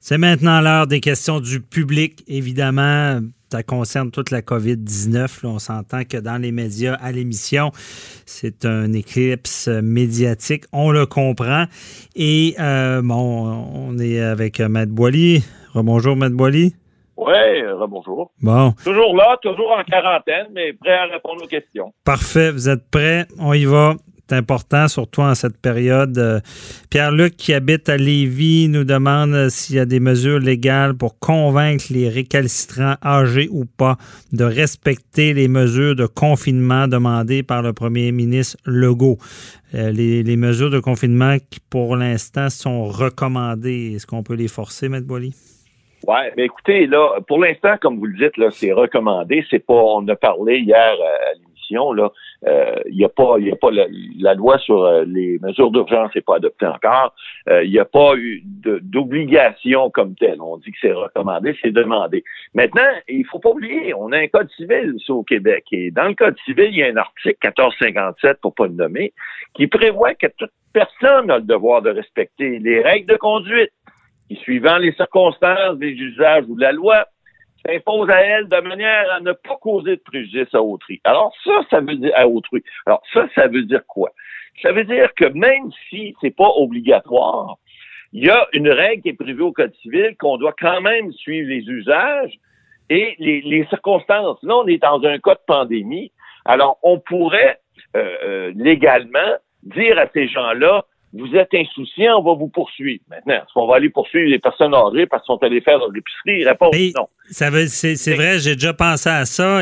C'est maintenant l'heure des questions du public, évidemment ça concerne toute la COVID-19. On s'entend que dans les médias, à l'émission, c'est un éclipse médiatique. On le comprend. Et euh, bon, on est avec Maître Boily. Rebonjour, Maître Boily. Oui, rebonjour. Bon. Toujours là, toujours en quarantaine, mais prêt à répondre aux questions. Parfait, vous êtes prêts? On y va important, surtout en cette période. Euh, Pierre-Luc, qui habite à Lévis, nous demande euh, s'il y a des mesures légales pour convaincre les récalcitrants âgés ou pas de respecter les mesures de confinement demandées par le premier ministre Legault. Euh, les, mesures de confinement qui, pour l'instant, sont recommandées, est-ce qu'on peut les forcer, M. Boily? Oui, mais écoutez, là, pour l'instant, comme vous le dites, là, c'est recommandé. C'est pas, on a parlé hier à là, il euh, n'y a pas, a pas la, loi sur euh, les mesures d'urgence n'est pas adoptée encore. Il euh, n'y a pas eu d'obligation comme telle. On dit que c'est recommandé, c'est demandé. Maintenant, il faut pas oublier, on a un code civil au Québec et dans le code civil, il y a un article 1457 pour pas le nommer qui prévoit que toute personne a le devoir de respecter les règles de conduite qui, suivant les circonstances, des usages ou la loi, s'impose à elle de manière à ne pas causer de préjudice à autrui. Alors ça, ça veut dire à autrui. Alors ça, ça veut dire quoi? Ça veut dire que même si c'est pas obligatoire, il y a une règle qui est prévue au Code civil qu'on doit quand même suivre les usages et les, circonstances. Là, on est dans un cas de pandémie. Alors, on pourrait euh, euh, légalement dire à ces gens-là, vous êtes insouciant, on va vous poursuivre. Maintenant, est-ce qu'on va aller poursuivre les personnes âgées parce qu'ils sont allés faire leur épicerie? Réponse non. Ça veut, c'est, vrai, j'ai déjà pensé à ça.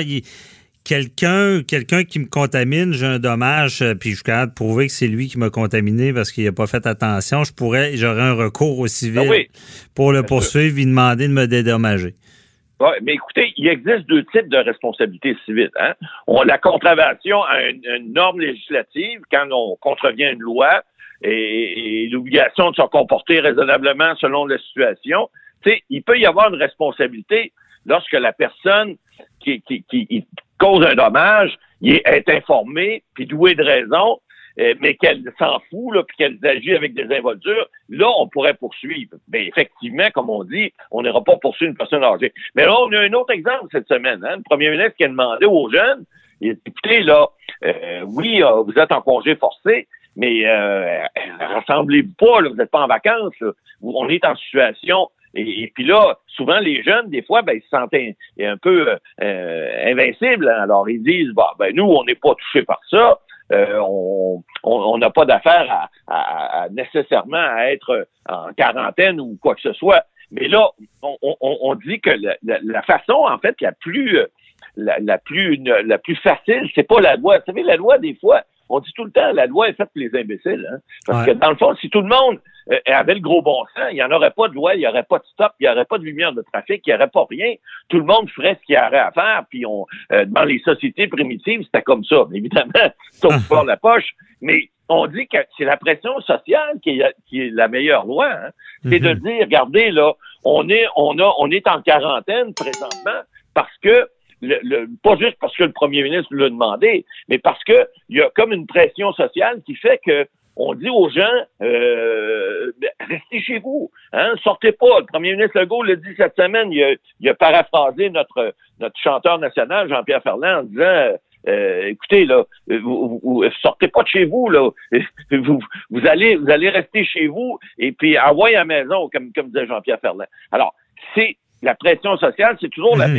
quelqu'un, quelqu'un qui me contamine, j'ai un dommage, euh, puis je suis capable de prouver que c'est lui qui m'a contaminé parce qu'il n'a pas fait attention. Je pourrais, j'aurais un recours au civil ah pour le poursuivre et demander de me dédommager. Oui, mais écoutez, il existe deux types de responsabilités civiles. Hein? On la contravention à une, norme législative quand on contrevient une loi et, l'obligation de se comporter raisonnablement selon la situation. Tu sais, il peut y avoir une responsabilité lorsque la personne qui, qui, cause un dommage est, est informée puis douée de raison, euh, mais qu'elle s'en fout, là, puis qu'elle agit avec des involtures, là, on pourrait poursuivre. Mais effectivement, comme on dit, on n'ira pas poursuivre une personne âgée. Mais là, on a un autre exemple cette semaine. Hein? Le premier ministre qui a demandé aux jeunes, écoutez, là, euh, oui, euh, vous êtes en congé forcé, mais euh, rassemblez-vous pas, là, vous n'êtes pas en vacances. On est en situation. Et, puis là, souvent les jeunes, des fois, ben, ils se sentent un, peu euh, invincibles. Hein. Alors ils disent, bah, ben nous, on n'est pas touchés par ça. Euh, on n'a pas d'affaire à, nécessairement à être en quarantaine ou quoi que ce soit. Mais là, on, dit que la, façon, en fait, la plus la, plus la plus facile, c'est pas la loi. Vous savez, la loi, des fois, on dit tout le temps, la loi est faite pour les imbéciles. Hein? Parce que dans le fond, si tout le monde euh, avait le gros bon sens, il n'y en aurait pas de loi, il n'y aurait pas de stop, il n'y aurait pas de lumière de trafic, il n'y aurait pas rien. Tout le monde ferait ce qu'il y aurait à faire. Puis on, euh, dans les sociétés primitives, c'était comme ça. Évidemment, sauf pour la poche. Mais on dit que c'est la pression sociale qui est, qui est la meilleure loi. Hein? C'est de mhm. dire, regardez, là, on est, on a, on est en quarantaine présentement parce que le, pas juste parce que le premier ministre l'a demandé, mais parce que il y a comme une pression sociale qui fait que on dit aux gens euh, ben, restez chez vous, hein, sortez pas. Le premier ministre Legault l'a dit cette semaine, il a, il a paraphrasé notre notre chanteur national Jean-Pierre Ferland en disant euh, écoutez là, vous, sortez pas de chez vous là, vous, vous allez vous allez rester chez vous et puis envoyez à la maison comme comme disait Jean-Pierre Ferland. Alors c'est la pression sociale, c'est toujours la mhm.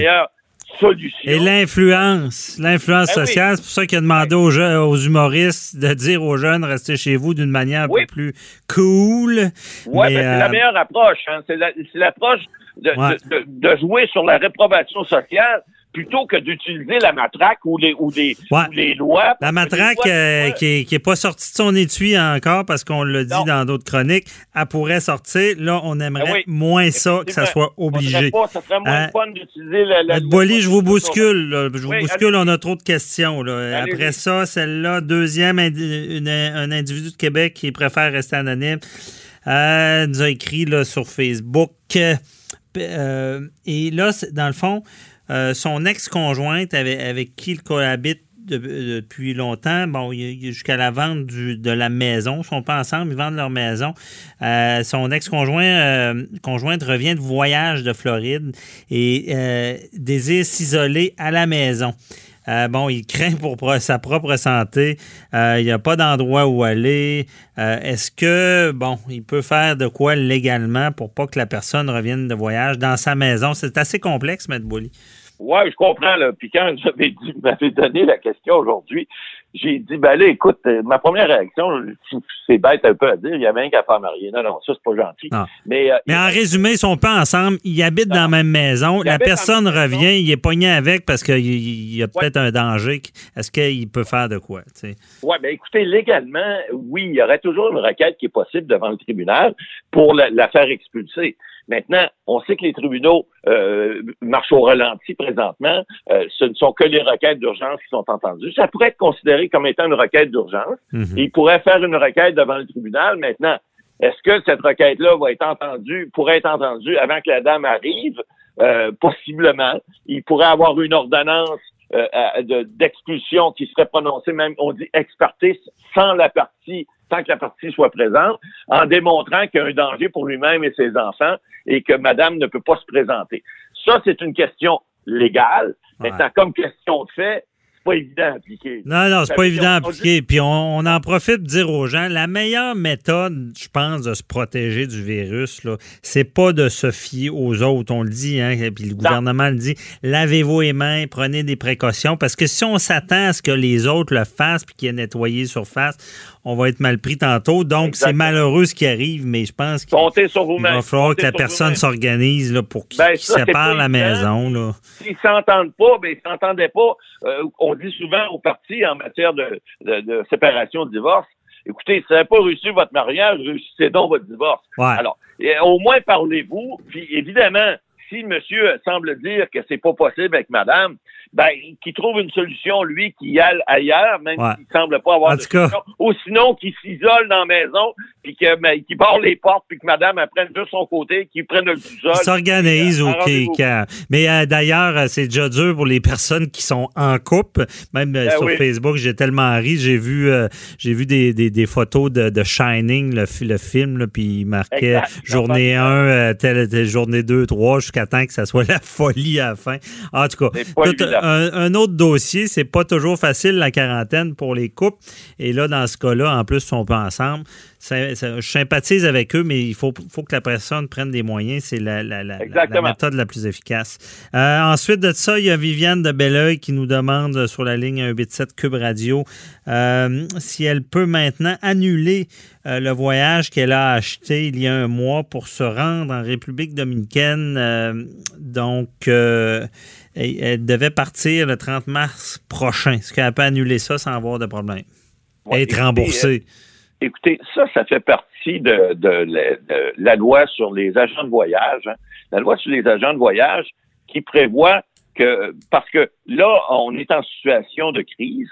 Et l'influence, l'influence ben sociale, c'est pour ça qu'il a demandé aux, aux, humoristes de dire aux jeunes restez chez vous d'une manière un peu plus cool. Oui, mais, c'est la euh, meilleure approche. Hein. C'est l'approche de, jouer sur la réprobation sociale plutôt que d'utiliser la matraque ou les, ou les, les lois. La matraque euh, qui, est, qui est pas sortie de son étui encore parce qu'on l'a dit dans d'autres chroniques, elle pourrait sortir. Là, on aimerait ben moins ça, que ça soit obligé. Pas, ça serait moins hein? fun d'utiliser la, la, je vous bouscule. Je vous bouscule, on a trop de questions. Là. Après ça, celle-là, deuxième, un individu de Québec qui préfère rester anonyme, euh, nous a écrit là, sur Facebook. Euh, et là, dans le fond, euh, son ex-conjointe avec, qui il cohabite depuis longtemps, bon, jusqu'à la vente de la maison. Ils sont pas ensemble, ils vendent leur maison. Euh, son ex-conjoint conjointe revient de voyage de Floride et désire s'isoler à la maison. bon, il craint pour sa propre santé. il n'y a pas d'endroit où aller. Est-ce que, bon, il peut faire de quoi légalement pour pas que la personne revienne de voyage dans sa maison? C'est assez complexe, M. Bouli. Oui, je comprends. Là. Puis quand vous m'avez donné la question aujourd'hui, j'ai dit, ben là, écoute, euh, ma première réaction, c'est bête un peu à dire, il y avait un qui a pas marié. Non, non, ça, c'est pas gentil. Mais, euh, Mais en résumé, ils sont pas ensemble, ils habitent dans la même maison, la personne revient, il est pogné avec parce qu'il y a peut-être un danger. Est-ce qu'il peut faire de quoi? Oui, bien écoutez, légalement, oui, il y aurait toujours une requête qui est possible devant le tribunal pour la faire expulser. Maintenant, on sait que les tribunaux euh, marchent au ralenti présentement. Euh, ce ne sont que les requêtes d'urgence qui sont entendues. Ça pourrait être considéré comme étant une requête d'urgence. Mhm. Il pourrait faire une requête devant le tribunal. Maintenant, est-ce que cette requête-là va être entendue, pourrait être entendue avant que la dame arrive? Euh, possiblement. Il pourrait avoir une ordonnance d'expulsion qui serait prononcée, même on dit expertise, sans la partie tant que la partie soit présente, en démontrant qu'il y a un danger pour lui-même et ses enfants et que madame ne peut pas se présenter. Ça, c'est une question légale. Maintenant, comme question de fait, pas évident à appliquer. Non, non, c'est pas évident à appliquer. Puis on, en profite pour dire aux gens, la meilleure méthode, je pense, de se protéger du virus, c'est pas de se fier aux autres. On le dit, hein, puis le gouvernement le dit, lavez-vous les mains, prenez des précautions, parce que si on s'attend à ce que les autres le fassent puis qu'il y ait nettoyé surface, on va être mal pris tantôt. Donc, c'est malheureux ce qui arrive, mais je pense qu'il va falloir que la personne s'organise pour qu'il ben, sépare la maison. S'ils s'entendent pas, ben, ils s'entendaient pas. Euh, on dit souvent aux partis en matière de, séparation, de divorce, écoutez, si vous n'avez pas réussi votre mariage, réussissez donc votre divorce. Alors, au moins parlez-vous, puis évidemment, si monsieur semble dire que c'est pas possible avec madame, ben, qui trouve une solution, lui, qui aille ailleurs, même s'il semble pas avoir de solution. Ou sinon, qui s'isole dans la maison, puis ben, qui barre les portes, puis que madame apprenne prenne de son côté, qu'il prenne le sol. s'organise, euh, OK. Mais euh, d'ailleurs, euh, c'est déjà dur pour les personnes qui sont en couple. Même ben sur Facebook, j'ai tellement ri. J'ai vu, j'ai vu des, des, des, photos de, de Shining, le, le film, puis il marquait journée 1, telle, journée 2, 3, jusqu'à temps que ça soit la folie à la fin. En tout cas, un, autre dossier, c'est pas toujours facile la quarantaine pour les couples. Et là, dans ce cas-là, en plus, ils sont pas ensemble. je sympathise avec eux, mais il faut, faut que la personne prenne des moyens. C'est la, méthode la plus efficace. Euh, ensuite de ça, il y a Viviane de Belleuil qui nous demande sur la ligne 187 Cube Radio euh, si elle peut maintenant annuler euh, le voyage qu'elle a acheté il y a un mois pour se rendre en République dominicaine. donc, elle devait partir le 30 mars prochain. Est-ce qu'elle peut annuler ça sans avoir de problème? Être remboursée. Euh, écoutez, ça, ça fait partie de, la loi sur les agents de voyage. Hein. La loi sur les agents de voyage qui prévoit que, parce que là, on est en situation de crise,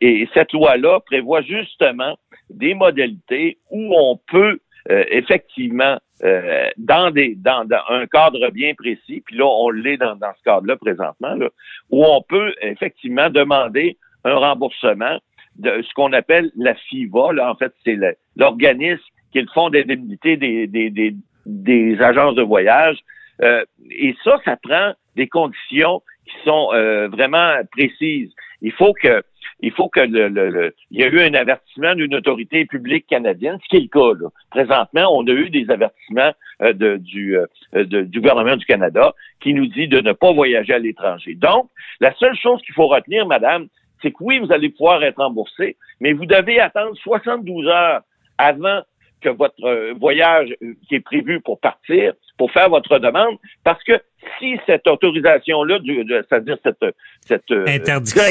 et cette loi-là prévoit justement des modalités où on peut euh, effectivement euh, dans des dans, un cadre bien précis, puis là on l'est dans, dans ce cadre-là présentement, là, où on peut effectivement demander un remboursement de ce qu'on appelle la FIVA. Là, en fait, c'est l'organisme qui est le fonds d'indemnité des, des, des, des, agences de voyage. Euh, et ça, ça prend des conditions qui sont euh, vraiment précises. Il faut que il faut que le, le, il y a eu un avertissement d'une autorité publique canadienne, ce qui est le cas. Là. Présentement, on a eu des avertissements euh, de, du, euh, du gouvernement du Canada qui nous dit de ne pas voyager à l'étranger. Donc, la seule chose qu'il faut retenir, madame, c'est que oui, vous allez pouvoir être remboursé, mais vous devez attendre 72 heures avant que votre euh, voyage qui est prévu pour partir, pour faire votre demande, parce que si cette autorisation-là, c'est-à-dire cette, cette euh, interdiction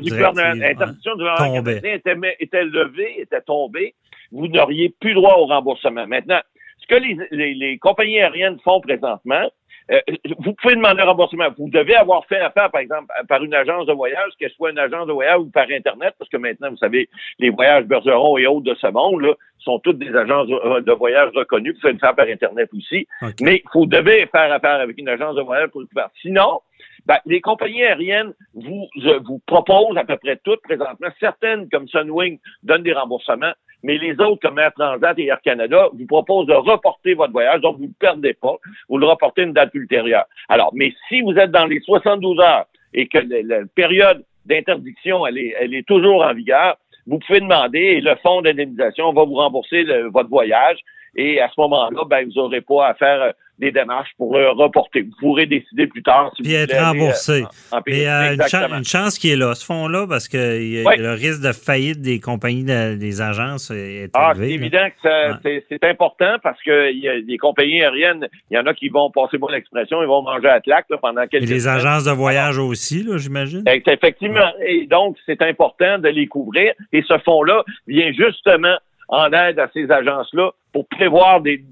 du gouvernement, interdiction du gouvernement était, était levée, était tombée, vous n'auriez plus droit au remboursement. Maintenant, ce que les, les compagnies aériennes font présentement, euh, vous pouvez demander un remboursement. Vous devez avoir fait affaire, par exemple, par une agence de voyage, qu'elle soit une agence de voyage ou par Internet, parce que maintenant, vous savez, les voyages Bergeron et autres de ce monde là, sont toutes des agences de voyage reconnues. Vous faites faire par Internet aussi. Mais vous devez faire affaire avec une agence de voyage pour le faire. Sinon, ben, les compagnies aériennes vous, vous proposent à peu près toutes présentement. Certaines, comme Sunwing, donnent des remboursements mais les autres, comme Air Transat et Air Canada, vous proposent de reporter votre voyage, donc vous ne perdez pas, vous le reportez une date ultérieure. Alors, mais si vous êtes dans les 72 heures et que la, période d'interdiction, elle est, elle est toujours en vigueur, vous pouvez demander et le fonds d'indemnisation va vous rembourser votre voyage et à ce moment-là, ben, vous n'aurez pas à faire euh, des démarches pour le reporter. Vous pourrez décider plus tard si Puis être remboursé. Et euh, une, chance qui est là, ce fonds-là, parce que le risque de faillite des compagnies, des agences est ah, élevé. C'est évident que c'est important parce que y a des compagnies aériennes, il y en a qui vont passer pour l'expression, ils vont manger à claque pendant quelques Et les agences de voyage aussi, j'imagine. Effectivement. Et donc, c'est important de les couvrir. Et ce fonds-là vient justement en aide à ces agences-là pour prévoir des,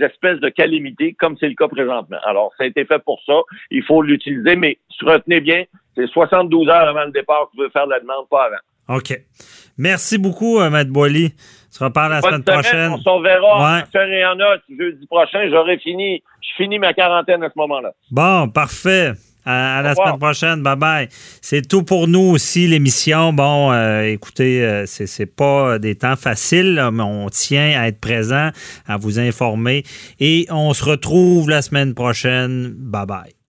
espèces de calamités, comme c'est le cas présentement. Alors, ça a été fait pour ça. Il faut l'utiliser, mais retenez bien, c'est 72 heures avant le départ que vous pouvez faire la demande, pas avant. OK. Merci beaucoup, euh, Maître Boily. On se reparle la semaine, prochaine. On se verra ouais. en a jeudi prochain. J'aurai fini, je finis ma quarantaine à ce moment-là. Bon, parfait. À, la semaine prochaine. Bye bye. C'est tout pour nous aussi, l'émission. Bon, euh, écoutez, euh, c'est pas des temps faciles, mais on tient à être présent, à vous informer. Et on se retrouve la semaine prochaine. Bye bye.